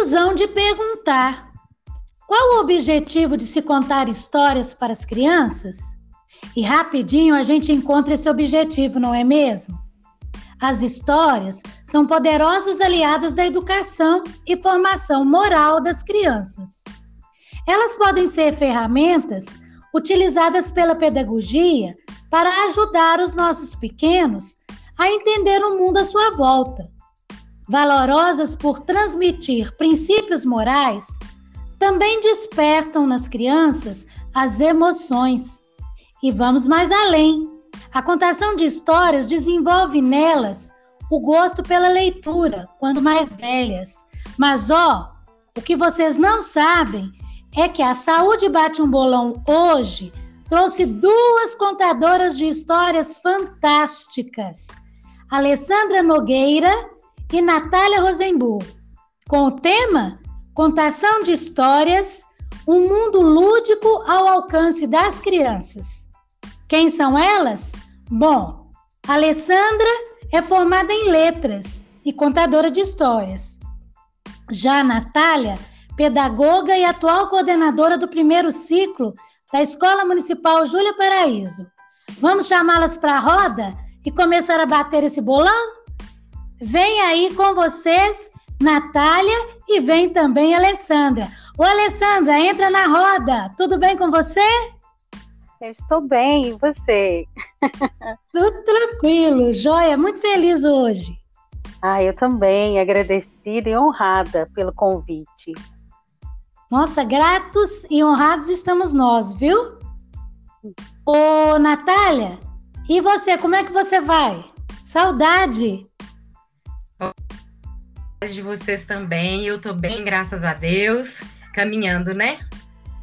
Hão de perguntar: qual o objetivo de se contar histórias para as crianças? E rapidinho a gente encontra esse objetivo, não é mesmo? As histórias são poderosas aliadas da educação e formação moral das crianças. Elas podem ser ferramentas utilizadas pela pedagogia para ajudar os nossos pequenos a entender o mundo à sua volta. Valorosas por transmitir princípios morais, também despertam nas crianças as emoções. E vamos mais além. A contação de histórias desenvolve nelas o gosto pela leitura, quando mais velhas. Mas ó, o que vocês não sabem é que a Saúde Bate um Bolão hoje trouxe duas contadoras de histórias fantásticas, Alessandra Nogueira e Natália Rosenburg, com o tema Contação de Histórias, um mundo lúdico ao alcance das crianças. Quem são elas? Bom, Alessandra é formada em letras e contadora de histórias. Já Natália, pedagoga e atual coordenadora do primeiro ciclo da Escola Municipal Júlia Paraíso. Vamos chamá-las para a roda e começar a bater esse bolão? Vem aí com vocês, Natália, e vem também Alessandra. Ô, Alessandra, entra na roda. Tudo bem com você? Eu estou bem, e você? Tudo tranquilo, joia, muito feliz hoje. Ah, eu também, agradecida e honrada pelo convite. Nossa, gratos e honrados estamos nós, viu? Ô, Natália, e você, como é que você vai? Saudade! De vocês também, eu tô bem, graças a Deus, caminhando, né?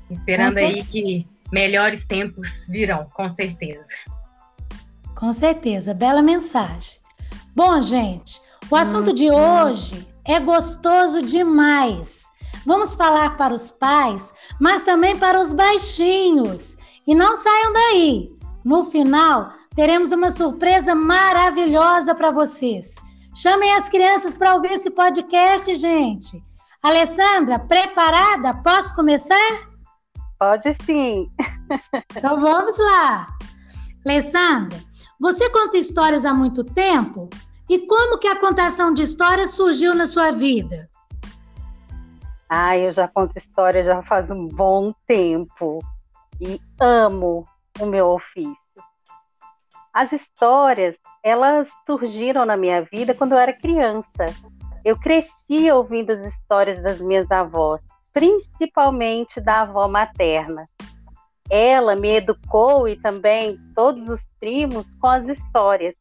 Esperando aí que melhores tempos virão, com certeza. Com certeza, bela mensagem. Bom, gente, o assunto hum, de hum. hoje é gostoso demais. Vamos falar para os pais, mas também para os baixinhos. E não saiam daí. No final, teremos uma surpresa maravilhosa para vocês. Chamem as crianças para ouvir esse podcast, gente. Alessandra, preparada? Posso começar? Pode sim. Então vamos lá. Alessandra, você conta histórias há muito tempo? E como que a contação de histórias surgiu na sua vida? Ah, eu já conto história já faz um bom tempo e amo o meu ofício. As histórias, elas surgiram na minha vida quando eu era criança. Eu cresci ouvindo as histórias das minhas avós, principalmente da avó materna. Ela me educou e também todos os primos com as histórias.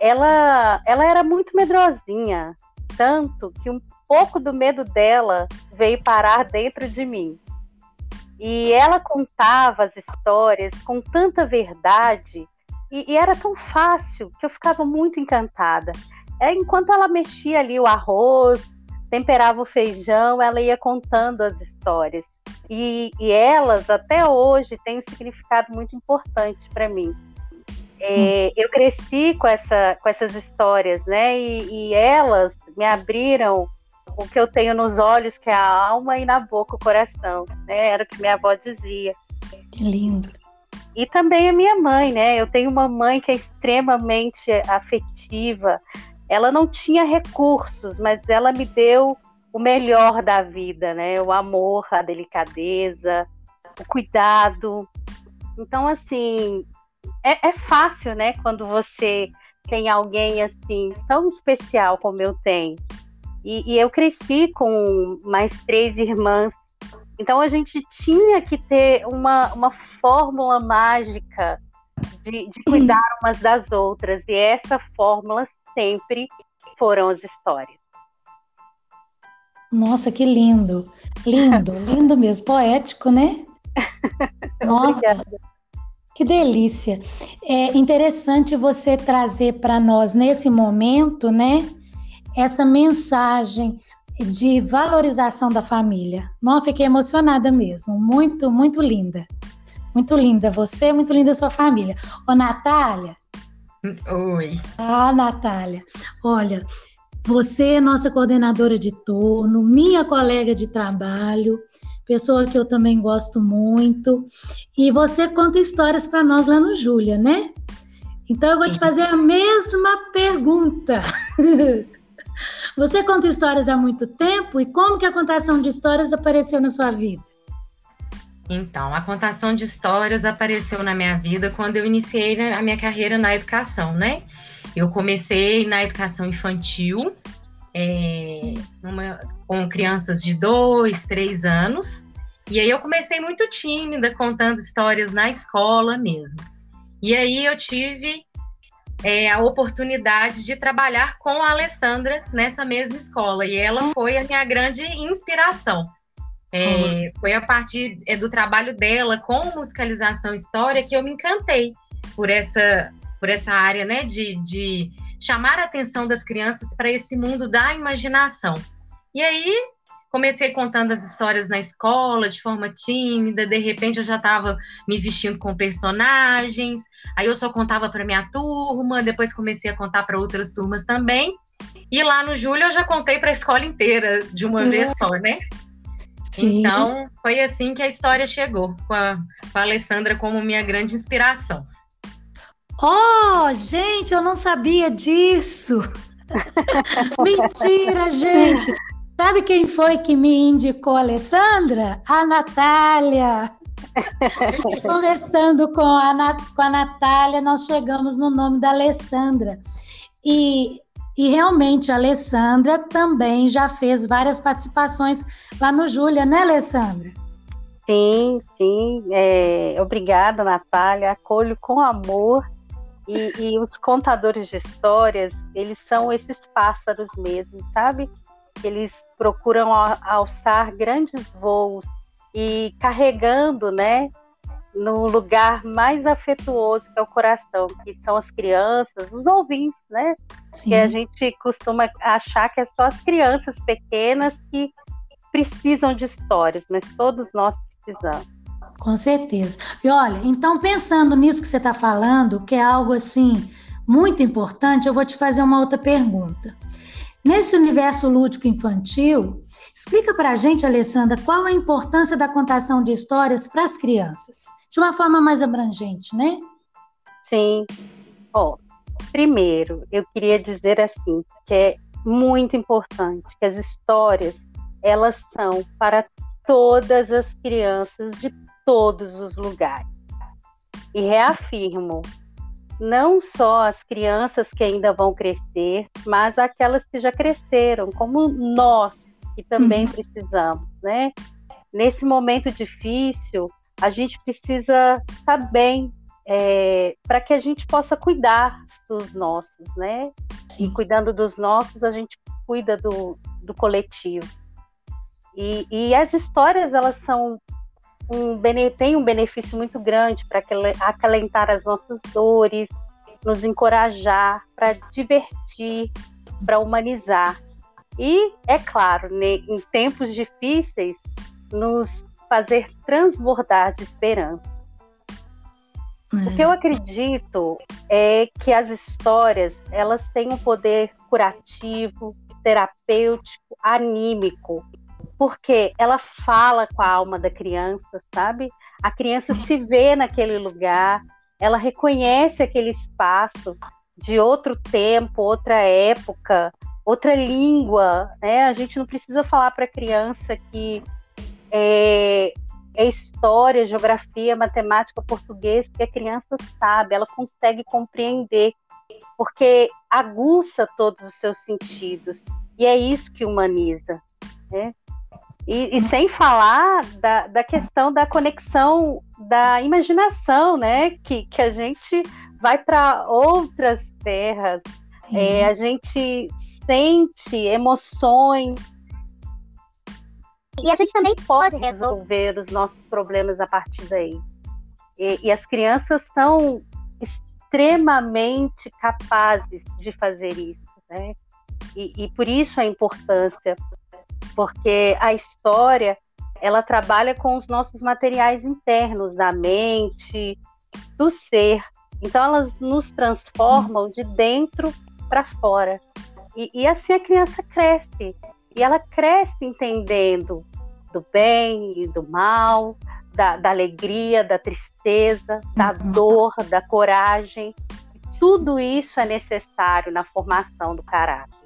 Ela, ela era muito medrosinha, tanto que um pouco do medo dela veio parar dentro de mim. E ela contava as histórias com tanta verdade e, e era tão fácil que eu ficava muito encantada. É, enquanto ela mexia ali o arroz, temperava o feijão, ela ia contando as histórias. E, e elas, até hoje, têm um significado muito importante para mim. É, eu cresci com, essa, com essas histórias, né? E, e, elas me abriram o que eu tenho nos olhos, que é a alma, e na boca o coração, né? Era o que minha avó dizia. Que lindo. E também a minha mãe, né? Eu tenho uma mãe que é extremamente afetiva. Ela não tinha recursos, mas ela me deu o melhor da vida, né? O amor, a delicadeza, o cuidado. Então, assim, é, é fácil, né? Quando você tem alguém assim tão especial como eu tenho. E, e, eu cresci com mais três irmãs. Então a gente tinha que ter uma, uma fórmula mágica de, de cuidar umas das outras. E essa fórmula sempre foram as histórias. Nossa, que lindo! Lindo, lindo mesmo, poético, né? Nossa, que delícia! É interessante você trazer para nós nesse momento, né? essa mensagem de valorização da família. Não, fiquei emocionada mesmo. Muito, muito linda. Muito linda você, muito linda sua família. Ô, Natália. Oi. Ah, Natália. Olha, Você, nossa coordenadora de turno, minha colega de trabalho, pessoa que eu também gosto muito. E você conta histórias para nós lá no Júlia, né? Então eu vou te fazer a mesma pergunta. Você conta histórias há muito tempo e como que a contação de histórias apareceu na sua vida? Então, a contação de histórias apareceu na minha vida quando eu iniciei a minha carreira na educação, né? Eu comecei na educação infantil, é, com crianças de dois, três anos, e aí eu comecei muito tímida, contando histórias na escola mesmo. E aí eu tive é, a oportunidade de trabalhar com a Alessandra nessa mesma escola, e ela foi a minha grande inspiração. É, foi a partir é, do trabalho dela com musicalização história que eu me encantei por essa, por essa área né, de, de chamar a atenção das crianças para esse mundo da imaginação. E aí comecei contando as histórias na escola de forma tímida, de repente eu já estava me vestindo com personagens, aí eu só contava para minha turma, depois comecei a contar para outras turmas também. E lá no julho eu já contei para a escola inteira de uma vez só, né? Sim. Então, foi assim que a história chegou, com a, com a Alessandra como minha grande inspiração. Oh, gente, eu não sabia disso. Mentira, gente. Sabe quem foi que me indicou a Alessandra? A Natália. Conversando com a, com a Natália, nós chegamos no nome da Alessandra. E e realmente a Alessandra também já fez várias participações lá no Júlia, né, Alessandra? Sim, sim. É, obrigada, Natália. Acolho com amor. E, e, os contadores de histórias, eles são esses pássaros mesmo, sabe? Eles procuram alçar grandes voos e carregando, né, no lugar mais afetuoso que é o coração, que são as crianças, os ouvintes, né? Sim. Que a gente costuma achar que é só as crianças pequenas que precisam de histórias, mas todos nós precisamos. Com certeza. E olha, então pensando nisso que você está falando, que é algo assim muito importante, eu vou te fazer uma outra pergunta. Nesse universo lúdico infantil, explica para a gente, Alessandra, qual a importância da contação de histórias para as crianças de uma forma mais abrangente, né? Sim. Ó, primeiro, eu queria dizer assim, que é muito importante que as histórias, elas são para todas as crianças de todos os lugares. E reafirmo, não só as crianças que ainda vão crescer, mas aquelas que já cresceram, como nós, que também uhum. precisamos, né? Nesse momento difícil, a gente precisa estar tá bem é, para que a gente possa cuidar dos nossos, né? Sim. E cuidando dos nossos, a gente cuida do, do coletivo. E, e as histórias, elas são um, têm um benefício muito grande para acalentar as nossas dores, nos encorajar, para divertir, para humanizar. E, é claro, né, em tempos difíceis, nos fazer transbordar de esperança. É. O que eu acredito é que as histórias elas têm um poder curativo, terapêutico, anímico, porque ela fala com a alma da criança, sabe? A criança se vê naquele lugar, ela reconhece aquele espaço de outro tempo, outra época, outra língua, né? A gente não precisa falar para a criança que é, é história, geografia, matemática, português, porque a criança sabe, ela consegue compreender, porque aguça todos os seus sentidos. E é isso que humaniza. Né? E, e sem falar da, da questão da conexão da imaginação, né? Que, que a gente vai para outras terras, é, a gente sente emoções e a gente também pode resolver os nossos problemas a partir daí. E, e as crianças são extremamente capazes de fazer isso, né? E, e por isso a importância, porque a história ela trabalha com os nossos materiais internos, da mente, do ser. Então elas nos transformam de dentro para fora. E, e assim a criança cresce. E ela cresce entendendo do bem e do mal, da, da alegria, da tristeza, da uhum. dor, da coragem. Tudo isso é necessário na formação do caráter.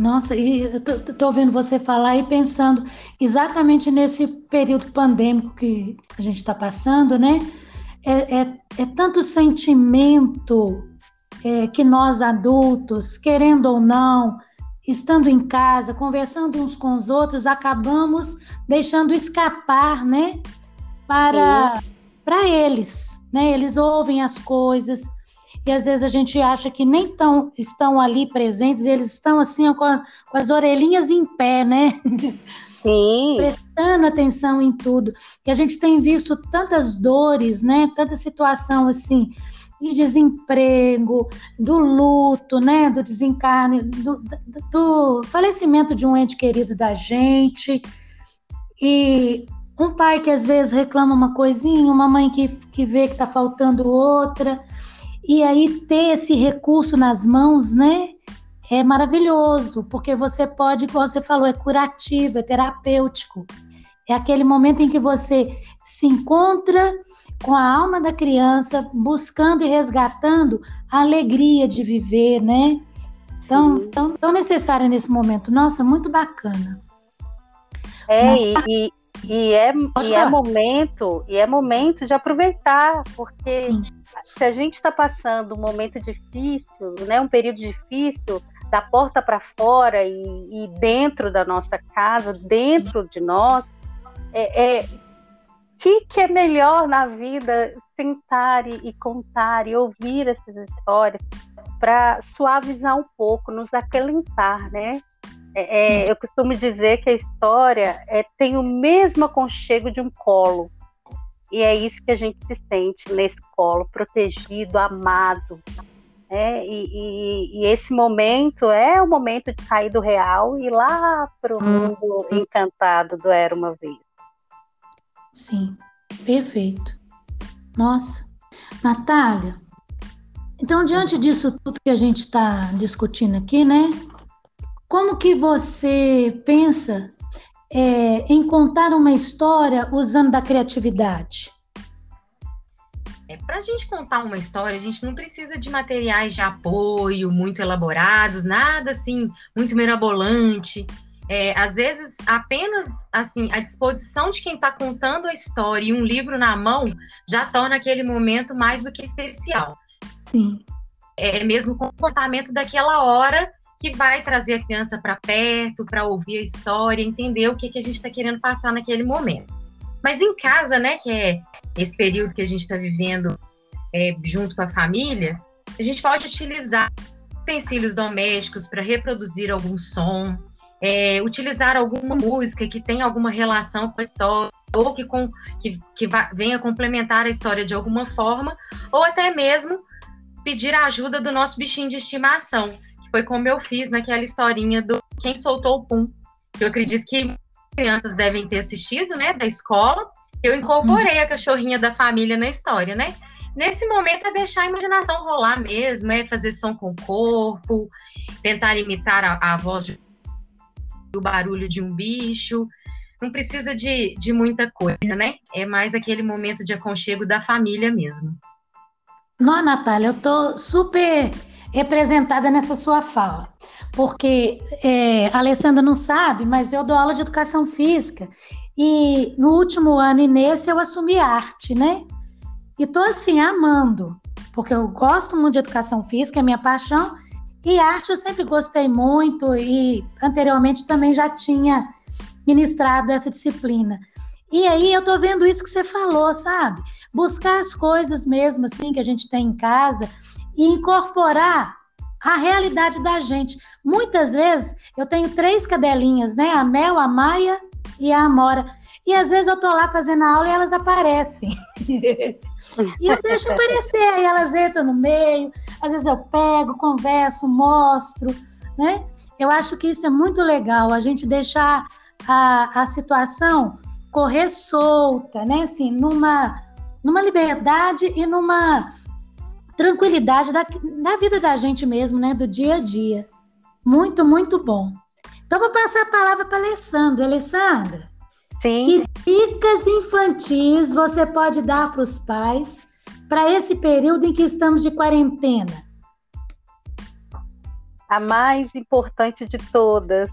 Nossa, e eu tô, ouvindo você falar e pensando exatamente nesse período pandêmico que a gente está passando, né? É, é, é, tanto sentimento é, que nós adultos, querendo ou não, estando em casa, conversando uns com os outros, acabamos deixando escapar, né? Para, para eles, né? Eles ouvem as coisas e às vezes a gente acha que nem tão, estão ali presentes, eles estão assim com, a, com as orelhinhas em pé, né? Sim. Prestando atenção em tudo. E a gente tem visto tantas dores, né? Tanta situação assim de desemprego, do luto, né, do desencarne, do, do, do, falecimento de um ente querido da gente, e um pai que às vezes reclama uma coisinha, uma mãe que, que vê que está faltando outra, e aí ter esse recurso nas mãos, né, é maravilhoso, porque você pode, como você falou, é curativo, é terapêutico. É aquele momento em que você se encontra com a alma da criança, buscando e resgatando a alegria de viver, né? Tão, tão, tão necessária nesse momento. Nossa, muito bacana. É, e, e, e é, e é momento, e é momento de aproveitar, porque Sim. Se a gente está passando um momento difícil, né, um período difícil, da porta para fora e, e, dentro da nossa casa, dentro de nós, é, é que, que é melhor na vida sentar e, contar e ouvir essas histórias para suavizar um pouco, nos acalentar, né? É, é, eu costumo dizer que a história é, tem o mesmo aconchego de um colo. E é isso que a gente se sente nesse colo, protegido, amado. Né? E, e, e, esse momento é o momento de sair do real e ir lá para o mundo encantado do Era Uma Vez. Sim, perfeito. Nossa, Natália, então diante disso tudo que a gente está discutindo aqui, né? Como que você pensa é, em contar uma história usando da criatividade? É, Para a gente contar uma história, a gente não precisa de materiais de apoio muito elaborados, nada assim muito mirabolante. É, às vezes, apenas assim a disposição de quem está contando a história e um livro na mão já torna aquele momento mais do que especial. Sim. É mesmo o comportamento daquela hora que vai trazer a criança para perto, para ouvir a história, entender o que, que a gente está querendo passar naquele momento. Mas em casa, né, que é esse período que a gente está vivendo é, junto com a família, a gente pode utilizar utensílios domésticos para reproduzir algum som, é, utilizar alguma música que tenha alguma relação com a história, ou que, com, que, que venha complementar a história de alguma forma, ou até mesmo pedir a ajuda do nosso bichinho de estimação, foi como eu fiz naquela historinha do Quem Soltou o Pum, que eu acredito que crianças devem ter assistido, né, da escola. Eu incorporei a cachorrinha da família na história, né? Nesse momento é deixar a imaginação rolar mesmo, é fazer som com o corpo, tentar imitar a, a voz de o barulho de um bicho. Não precisa de, de muita coisa, né? É mais aquele momento de aconchego da família mesmo. Não, Natália, eu tô super representada nessa sua fala, porque é, a Alessandra não sabe, mas eu dou aula de educação física e no último ano e nesse eu assumi arte, né? E tô assim amando, porque eu gosto muito de educação física, é minha paixão e arte eu sempre gostei muito e anteriormente também já tinha ministrado essa disciplina. E aí eu tô vendo isso que você falou, sabe? Buscar as coisas mesmo assim que a gente tem em casa e incorporar a realidade da gente. Muitas vezes eu tenho três cadelinhas, né? A Mel, a Maia e a Amora. E às vezes eu tô lá fazendo a aula e elas aparecem. e eu deixo aparecer, aí elas entram no meio, às vezes eu pego, converso, mostro, né? Eu acho que isso é muito legal, a gente deixar a, a situação correr solta, né? Assim, numa, numa liberdade e numa tranquilidade da, da vida da gente mesmo, né? Do dia a dia. Muito, muito bom. Então, vou passar a palavra para a Alessandra. Alessandra, Sim. que dicas infantis você pode dar para os pais para esse período em que estamos de quarentena? A mais importante de todas.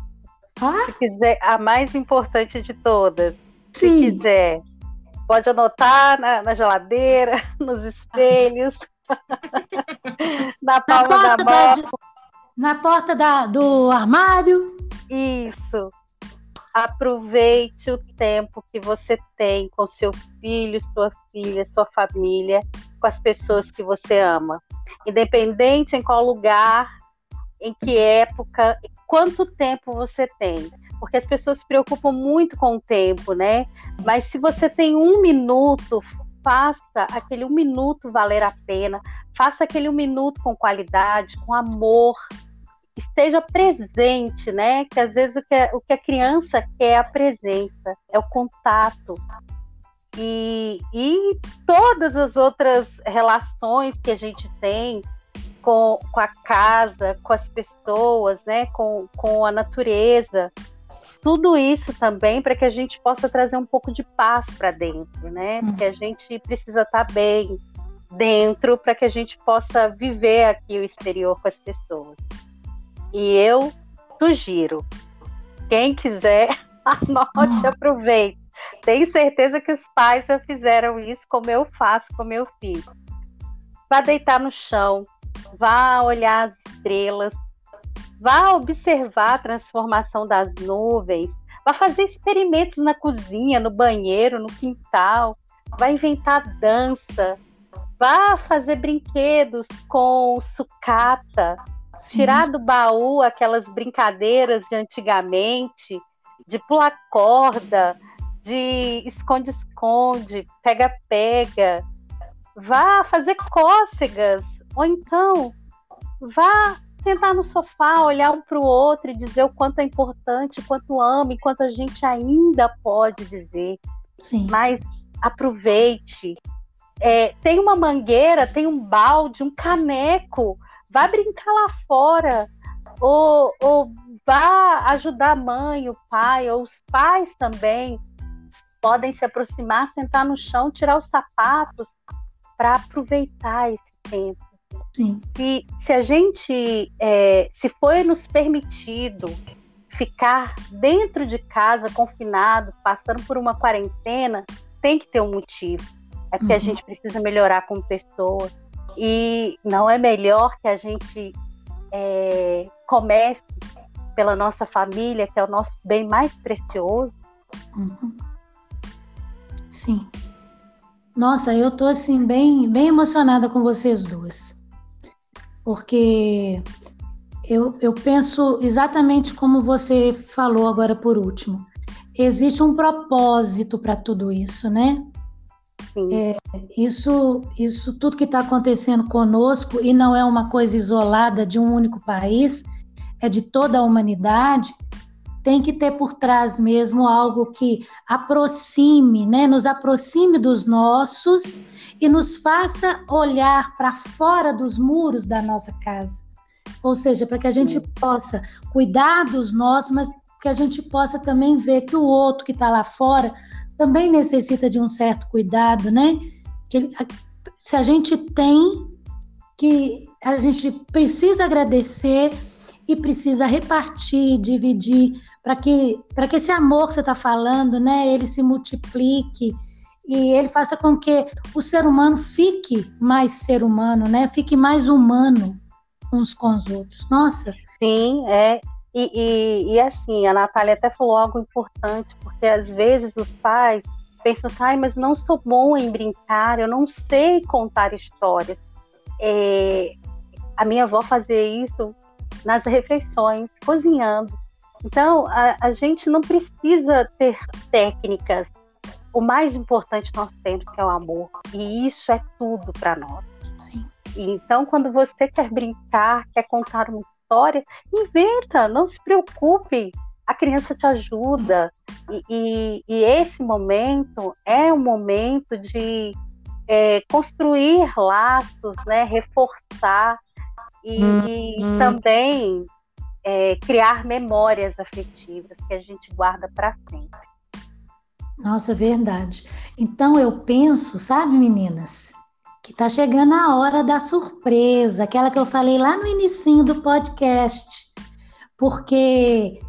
Ah? Se quiser, a mais importante de todas. Sim. Se quiser, pode anotar na, na geladeira, nos espelhos, na na da. Da, na porta da, do armário. Isso. Aproveite o tempo que você tem com seu filho, sua filha, sua família, com as pessoas que você ama. Independente em qual lugar, em que época, quanto tempo você tem. Porque as pessoas se preocupam muito com o tempo, né? Mas se você tem um minuto, faça aquele um minuto valer a pena, faça aquele um minuto com qualidade, com amor, esteja presente, né? Que às vezes o que, a, o que a criança quer é a presença, é o contato. E, e todas as outras relações que a gente tem com, com a casa, com as pessoas, né? Com, com a natureza. Tudo isso também para que a gente possa trazer um pouco de paz para dentro, né? Porque a gente precisa estar tá bem dentro para que a gente possa viver aqui o exterior com as pessoas. E eu sugiro, quem quiser, anote hum. aproveite. Tenho certeza que os pais já fizeram isso como eu faço com meu filho. Vá deitar no chão, vá olhar as estrelas, vá observar a transformação das nuvens, vá fazer experimentos na cozinha, no banheiro, no quintal, vá inventar dança, vá fazer brinquedos com sucata, Sim. tirar do baú aquelas brincadeiras de antigamente, de pular corda, de esconde-esconde, pega-pega. Vá fazer cócegas, ou então vá sentar no sofá, olhar um para o outro e dizer o quanto é importante, o quanto ama e quanto a gente ainda pode dizer. Sim. Mas aproveite. É, tem uma mangueira, tem um balde, um caneco vá brincar lá fora, ou, ou vá ajudar a mãe, o pai, ou os pais também podem se aproximar, sentar no chão, tirar os sapatos para aproveitar esse tempo. Sim. Se, se a gente, é, se foi nos permitido ficar dentro de casa, confinados, passando por uma quarentena, tem que ter um motivo. É porque uhum. a gente precisa melhorar como pessoa, e não é melhor que a gente é, comece pela nossa família, que é o nosso bem mais precioso? Uhum. Sim. Nossa, eu tô assim bem, bem emocionada com vocês duas. Porque eu, eu penso exatamente como você falou agora por último. Existe um propósito para tudo isso, né? É, isso, isso tudo que está acontecendo conosco e não é uma coisa isolada de um único país, é de toda a humanidade. Tem que ter por trás mesmo algo que aproxime, né, nos aproxime dos nossos e nos faça olhar para fora dos muros da nossa casa. Ou seja, para que a gente possa cuidar dos nossos, mas que a gente possa também ver que o outro que está lá fora também necessita de um certo cuidado, né? Que se a gente tem, que a gente precisa agradecer e precisa repartir, dividir, para que, que esse amor que você está falando, né, ele se multiplique e ele faça com que o ser humano fique mais ser humano, né? Fique mais humano uns com os outros. Nossa. Sim, é. E, e, e, assim, a Natália até falou algo importante, porque às vezes os pais pensam assim, mas não sou bom em brincar, eu não sei contar histórias. É, a minha avó fazia isso nas refeições, cozinhando. Então, a, a gente não precisa ter técnicas. O mais importante nós temos que é o amor. E isso é tudo para nós. Sim. Então, quando você quer brincar, quer contar uma história, inventa, não se preocupe, a criança te ajuda. E, e, e esse momento é um momento de, é, construir laços, né, reforçar e hum, também é, criar memórias afetivas que a gente guarda para sempre. Nossa, verdade. Então eu penso, sabe, meninas, que tá chegando a hora da surpresa, aquela que eu falei lá no início do podcast. Porque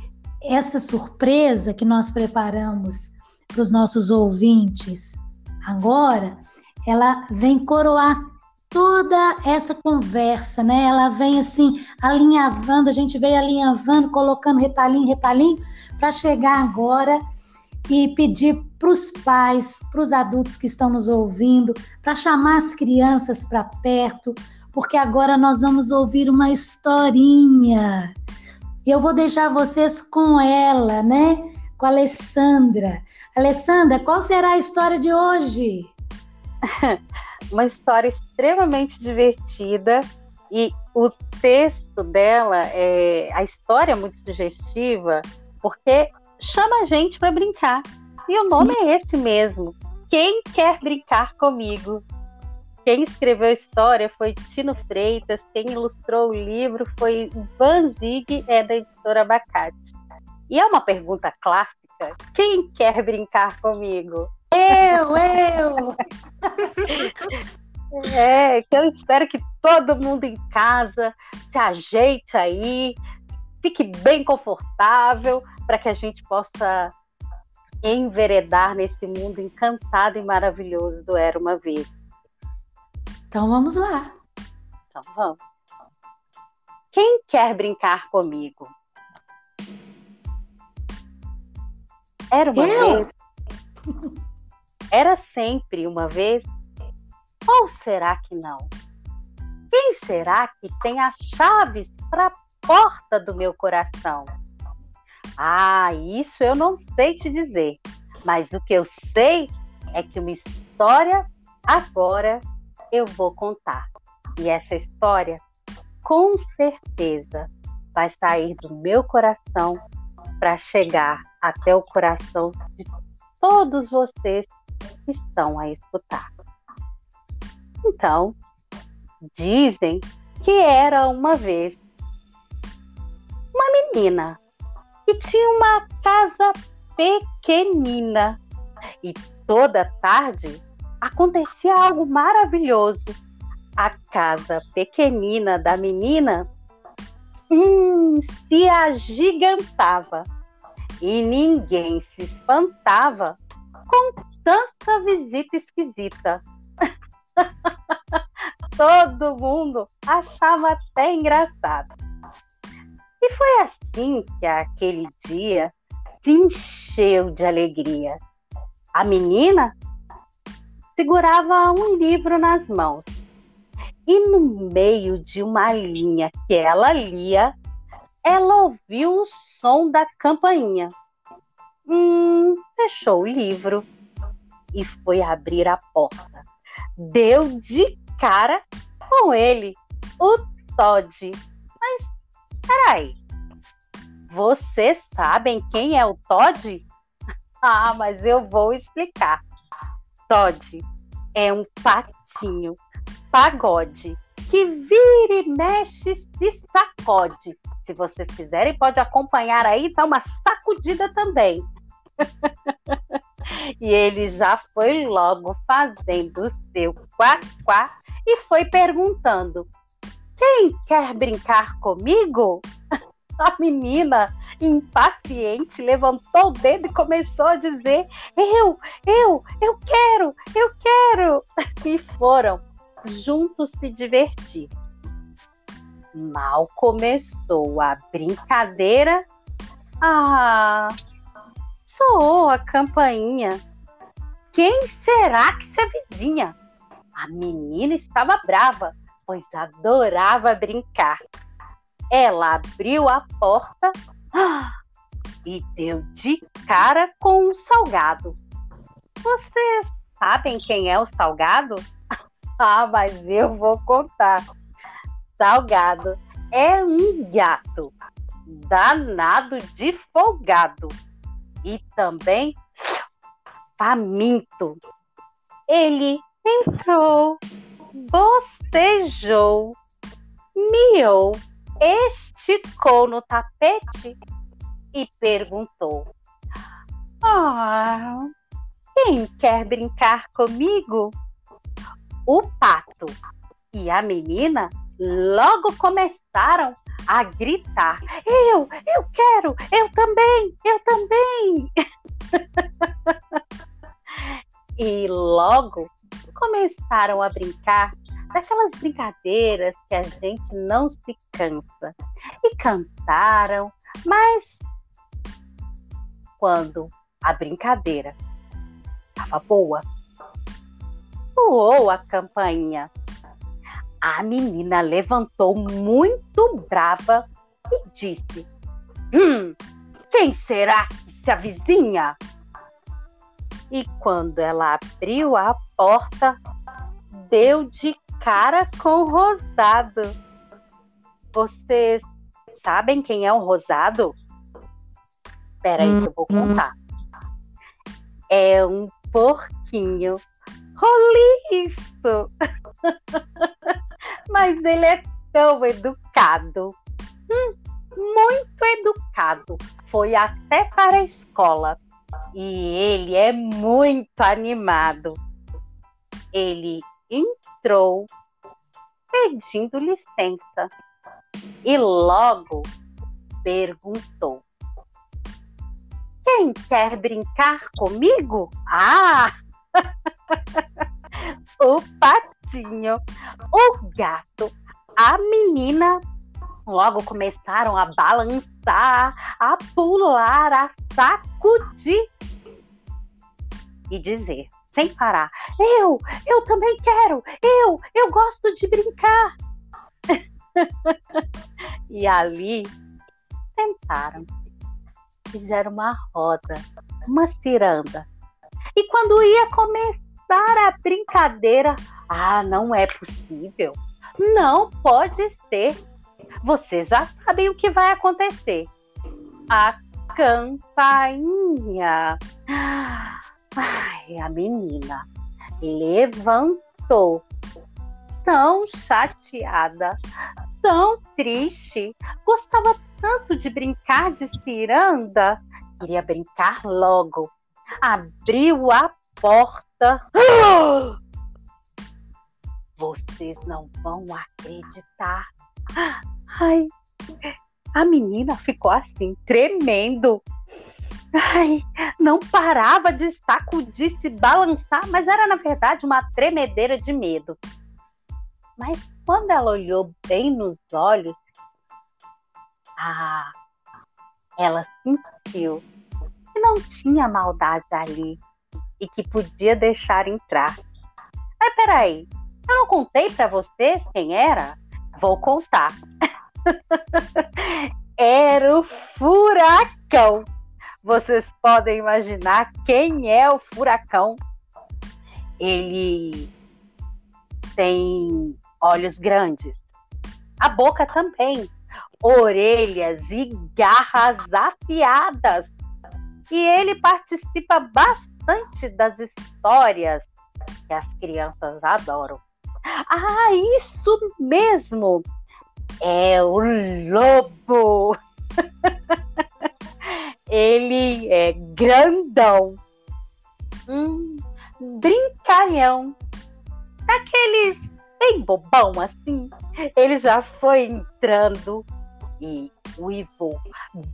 essa surpresa que nós preparamos para os nossos ouvintes agora, ela vem coroar toda essa conversa, né? Ela vem assim alinhavando, a gente veio alinhavando, colocando retalhinho, retalhinho, para chegar agora e pedir para os pais, para os adultos que estão nos ouvindo, para chamar as crianças para perto, porque agora nós vamos ouvir uma historinha. E eu vou deixar vocês com ela, né? Com a Alessandra. Alessandra, qual será a história de hoje? uma história extremamente divertida e o texto dela, é, a história é muito sugestiva, porque chama a gente para brincar. E o nome Sim. é esse mesmo. Quem quer brincar comigo? Quem escreveu a história foi Tino Freitas, quem ilustrou o livro foi Van Zig, é da editora Abacate. E é uma pergunta clássica: quem quer brincar comigo? Eu, eu! é, que eu espero que todo mundo em casa se ajeite aí, fique bem confortável, para que a gente possa enveredar nesse mundo encantado e maravilhoso do Era uma Vez. Então vamos lá. Então vamos. Quem quer brincar comigo? Era uma Eu? vez. Era sempre uma vez. Ou será que não? Quem será que tem as chaves para a porta do meu coração? Ah, isso eu não sei te dizer, mas o que eu sei é que uma história agora eu vou contar. E essa história, com certeza, vai sair do meu coração para chegar até o coração de todos vocês estão a escutar. Então, dizem que era uma vez uma menina e tinha uma casa pequenina. E toda tarde acontecia algo maravilhoso. A casa pequenina da menina hum, se agigantava e ninguém se espantava com tanta visita esquisita. Todo mundo achava até engraçado. E foi assim que aquele dia se encheu de alegria. A menina segurava um livro nas mãos e, no meio de uma linha que ela lia, ela ouviu o som da campainha. Hum, fechou o livro e foi abrir a porta. Deu de cara com ele, o Todd. Mas Peraí. Vocês sabem quem é o Todd? Ah, mas eu vou explicar. Todd é um patinho, pagode, que vira e mexe se sacode. Se vocês quiserem, pode acompanhar aí, dar uma sacudida também. e ele já foi logo fazendo o seu quá-quá e foi perguntando: quem quer brincar comigo? A menina, impaciente, levantou o dedo e começou a dizer: Eu, eu, eu quero, eu quero. E foram juntos se divertir. Mal começou a brincadeira. Ah, soou a campainha. Quem será que se avizinha? A menina estava brava pois adorava brincar. Ela abriu a porta ah, e deu de cara com um salgado. Vocês sabem quem é o salgado? Ah, mas eu vou contar. Salgado é um gato danado de folgado e também faminto. Ele entrou, bocejou, miou, esticou no tapete e perguntou: Ah, quem quer brincar comigo? O pato e a menina logo começaram a gritar: Eu, eu quero, eu também, eu também. Logo começaram a brincar daquelas brincadeiras que a gente não se cansa. E cantaram, mas quando a brincadeira estava boa, soou a campainha. A menina levantou muito brava e disse: Hum, quem será que se avizinha? E quando ela abriu a porta, deu de cara com o Rosado. Vocês sabem quem é o Rosado? Espera aí que eu vou uhum. contar. É um porquinho roliço. Mas ele é tão educado. Hum, muito educado. Foi até para a escola. E ele é muito animado. Ele entrou pedindo licença e logo perguntou: Quem quer brincar comigo? Ah! o patinho, o gato, a menina logo começaram a balançar, a pular, a sacudir e dizer sem parar: Eu, eu também quero, eu, eu gosto de brincar. e ali sentaram-se, fizeram uma roda, uma ciranda. E quando ia começar a brincadeira, ah, não é possível, não pode ser. Vocês já sabem o que vai acontecer. A campainha. Ai, a menina levantou, tão chateada, tão triste, gostava tanto de brincar de ciranda, queria brincar logo. Abriu a porta. Vocês não vão acreditar. Ai, a menina ficou assim, tremendo. Ai, não parava de sacudir, se balançar, mas era na verdade uma tremedeira de medo. Mas quando ela olhou bem nos olhos, ah, ela sentiu que não tinha maldade ali e que podia deixar entrar. Mas peraí, eu não contei para vocês quem era? Vou contar. era o furacão. Vocês podem imaginar quem é o furacão. Ele tem olhos grandes, a boca também, orelhas e garras afiadas. E ele participa bastante das histórias que as crianças adoram. Ah, isso mesmo! É o lobo! Ele é grandão, hum, brincalhão, daqueles bem bobão assim. Ele já foi entrando e uivou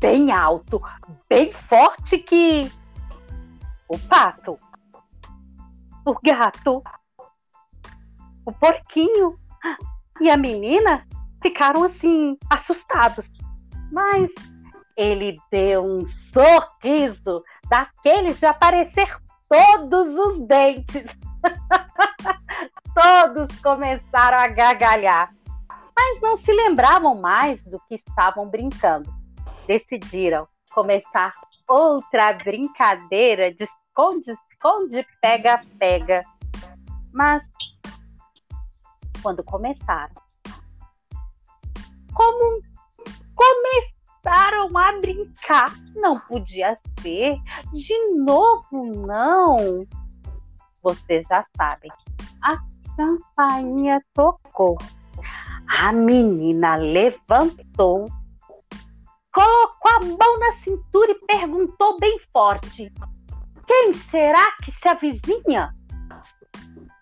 bem alto, bem forte que o pato, o gato, o porquinho e a menina ficaram assim assustados. Mas ele deu um sorriso daqueles de aparecer todos os dentes. todos começaram a gargalhar, mas não se lembravam mais do que estavam brincando. Decidiram começar outra brincadeira de esconde-esconde, pega-pega. Mas quando começaram, como começaram a brincar. Não podia ser. De novo, não. Vocês já sabem. a campainha tocou. A menina levantou, colocou a mão na cintura e perguntou bem forte: Quem será que se avizinha?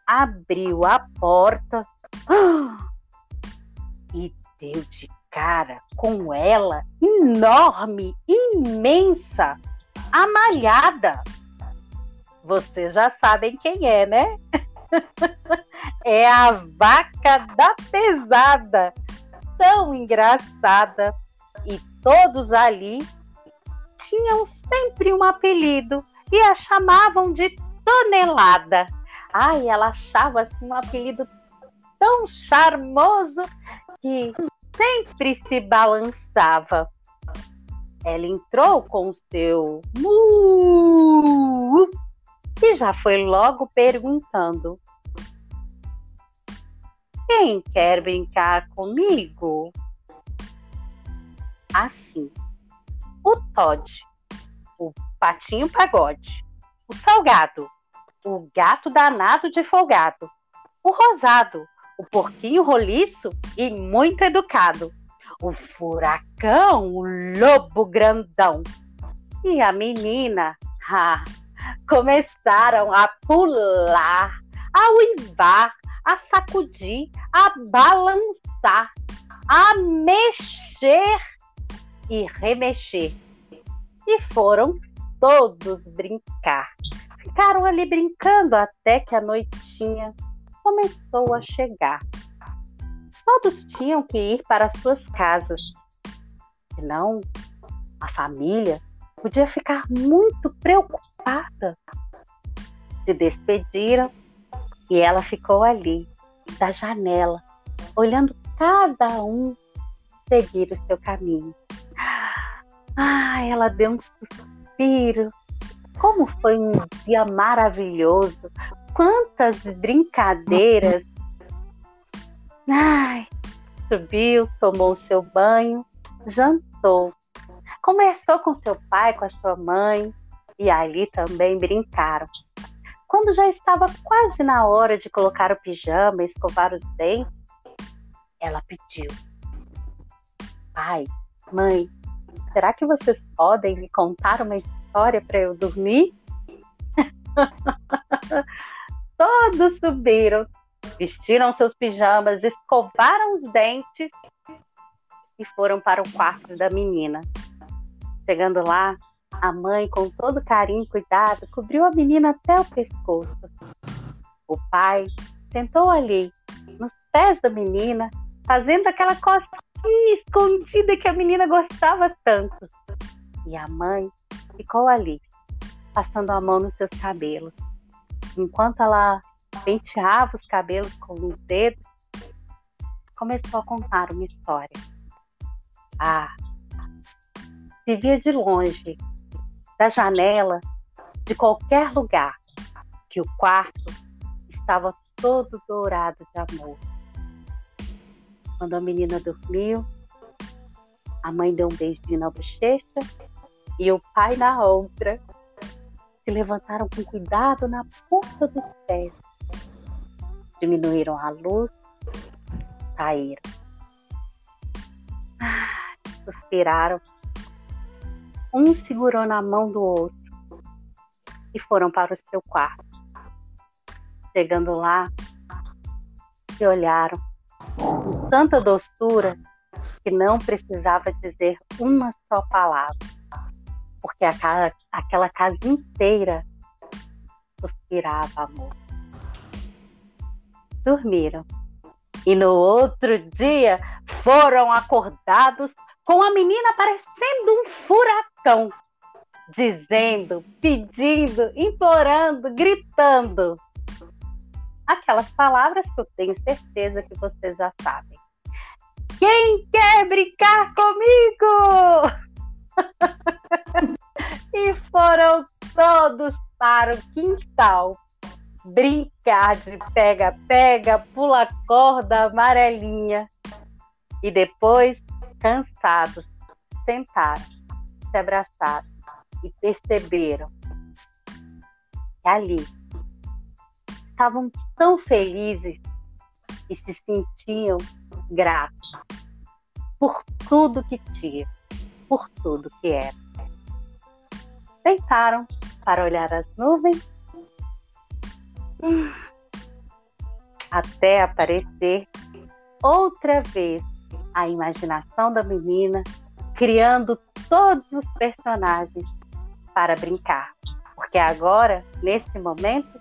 Abriu a porta e deu de cara com ela, enorme, imensa, amalhada. Vocês já sabem quem é, né? é a vaca da pesada, tão engraçada. E todos ali tinham sempre um apelido e a chamavam de tonelada. Ai, ela achava assim um apelido tão charmoso que sempre se balançava. Ela entrou com seu mu e já foi logo perguntando: Quem quer brincar comigo? Assim, o Todd, o patinho pagode, o salgado, o gato danado de folgado, o rosado, o porquinho roliço e muito educado, o furacão, o lobo grandão e a menina, começaram a pular, a uivar, a sacudir, a balançar, a mexer e remexer. E foram todos brincar. Ficaram ali brincando até que a noitinha começou a chegar. Todos tinham que ir para suas casas, senão a família podia ficar muito preocupada. Se despediram e ela ficou ali, da janela, olhando cada um seguir o seu caminho. Ah, ela deu um suspiro. Como foi um dia maravilhoso! Quantas brincadeiras! Ai, subiu, tomou seu banho, jantou Conversou com seu pai, com a sua mãe, e ali também brincaram. Quando já estava quase na hora de colocar o pijama e escovar os dentes, ela pediu: Pai, mãe, será que vocês podem me contar uma história para eu dormir? Todos subiram, vestiram seus pijamas, escovaram os dentes e foram para o quarto da menina. Chegando lá, a mãe, com todo carinho e cuidado, cobriu a menina até o pescoço. O pai sentou ali, nos pés da menina, fazendo aquela cosquinha escondida que a menina gostava tanto. E a mãe ficou ali, passando a mão nos seus cabelos. Enquanto ela penteava os cabelos com os dedos, começou a contar uma história. Ah, se via de longe, da janela, de qualquer lugar, que o quarto estava todo dourado de amor. Quando a menina dormiu, a mãe deu um beijinho na bochecha e o pai na outra. Se levantaram com cuidado na ponta dos pés. Diminuíram a luz, saíram. Ah, suspiraram um segurou na mão do outro e foram para o seu quarto. Chegando lá, se olharam com tanta doçura que não precisava dizer uma só palavra, porque aquela, aquela casa inteira suspirava amor. Dormiram. E no outro dia foram acordados com a menina parecendo um furacão, dizendo, pedindo, implorando, gritando. Aquelas palavras que eu tenho certeza que vocês já sabem. Quem quer brincar comigo? e foram todos para o quintal brincar de pega-pega, pula corda amarelinha. E depois cansados, sentaram, se abraçaram e perceberam que ali estavam tão felizes e se sentiam gratos por tudo que tinha, por tudo que era. Deitaram para olhar as nuvens até aparecer outra vez a imaginação da menina, criando todos os personagens para brincar. Porque agora, nesse momento,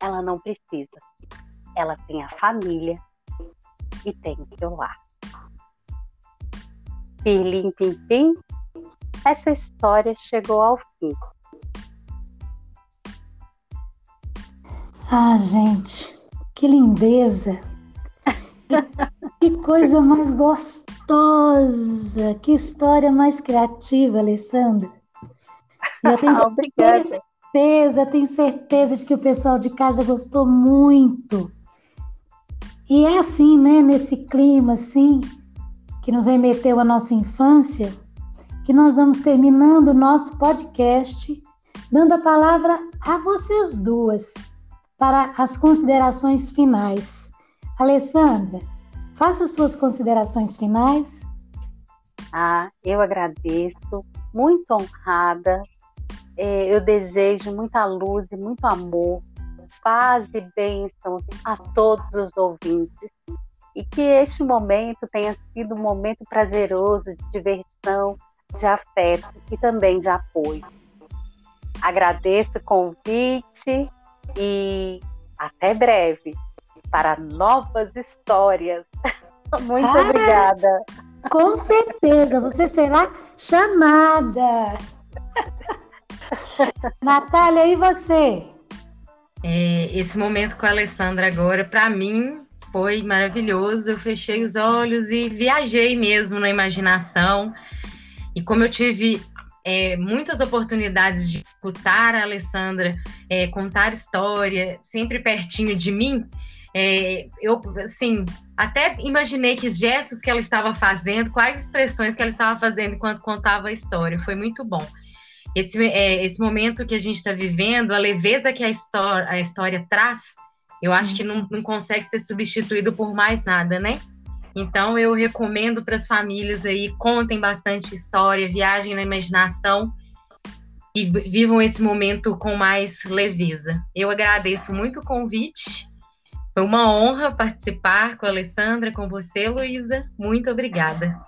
ela não precisa. Ela tem a família e tem o seu lar. Pirlim Pim Pim, essa história chegou ao fim. Ah, gente, que lindeza! Que coisa mais gostosa! Que história mais criativa, Alessandra! Eu tenho Obrigada. certeza, tenho certeza de que o pessoal de casa gostou muito. E é assim, né, nesse clima assim, que nos remeteu à nossa infância, que nós vamos terminando o nosso podcast, dando a palavra a vocês duas para as considerações finais. Alessandra, faça suas considerações finais. Ah, eu agradeço, muito honrada. É, eu desejo muita luz e muito amor, paz e bênçãos a todos os ouvintes. E que este momento tenha sido um momento prazeroso de diversão, de afeto e também de apoio. Agradeço o convite e até breve para novas histórias. Muito ah, obrigada. Com certeza, você será chamada. Natália, e você? É, esse momento com a Alessandra agora, para mim, foi maravilhoso. Eu fechei os olhos e viajei mesmo na imaginação. E como eu tive é, muitas oportunidades de escutar a Alessandra é, contar história, sempre pertinho de mim, é, eu, assim, até imaginei que gestos que ela estava fazendo, quais expressões que ela estava fazendo enquanto contava a história. Foi muito bom. Esse, é, esse momento que a gente está vivendo, a leveza que a história, a história traz, eu Sim. acho que não, não consegue ser substituído por mais nada, né? Então eu recomendo para as famílias aí, contem bastante história, viajem na imaginação e vivam esse momento com mais leveza. Eu agradeço muito o convite. Foi uma honra participar com a Alessandra, com você, Luísa. Muito obrigada.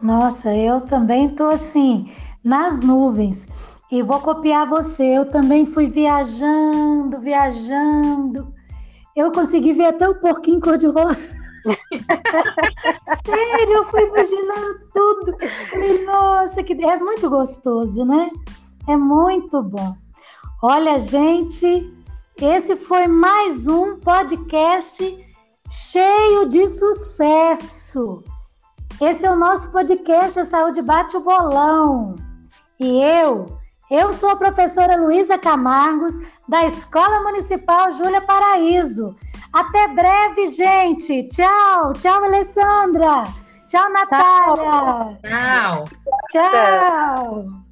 Nossa, eu também estou assim, nas nuvens. E vou copiar você. Eu também fui viajando, viajando. Eu consegui ver até o porquinho cor-de-rosa. Sério, eu fui imaginando tudo. Falei, nossa, que é muito gostoso, né? É muito bom. Olha, gente, esse foi mais um podcast cheio de sucesso. Esse é o nosso podcast A Saúde Bate o Bolão. E eu, eu sou a professora Luísa Camargos, da Escola Municipal Júlia Paraíso. Até breve, gente. Tchau. Tchau, Alessandra. Tchau, Natália. Tchau. Tchau.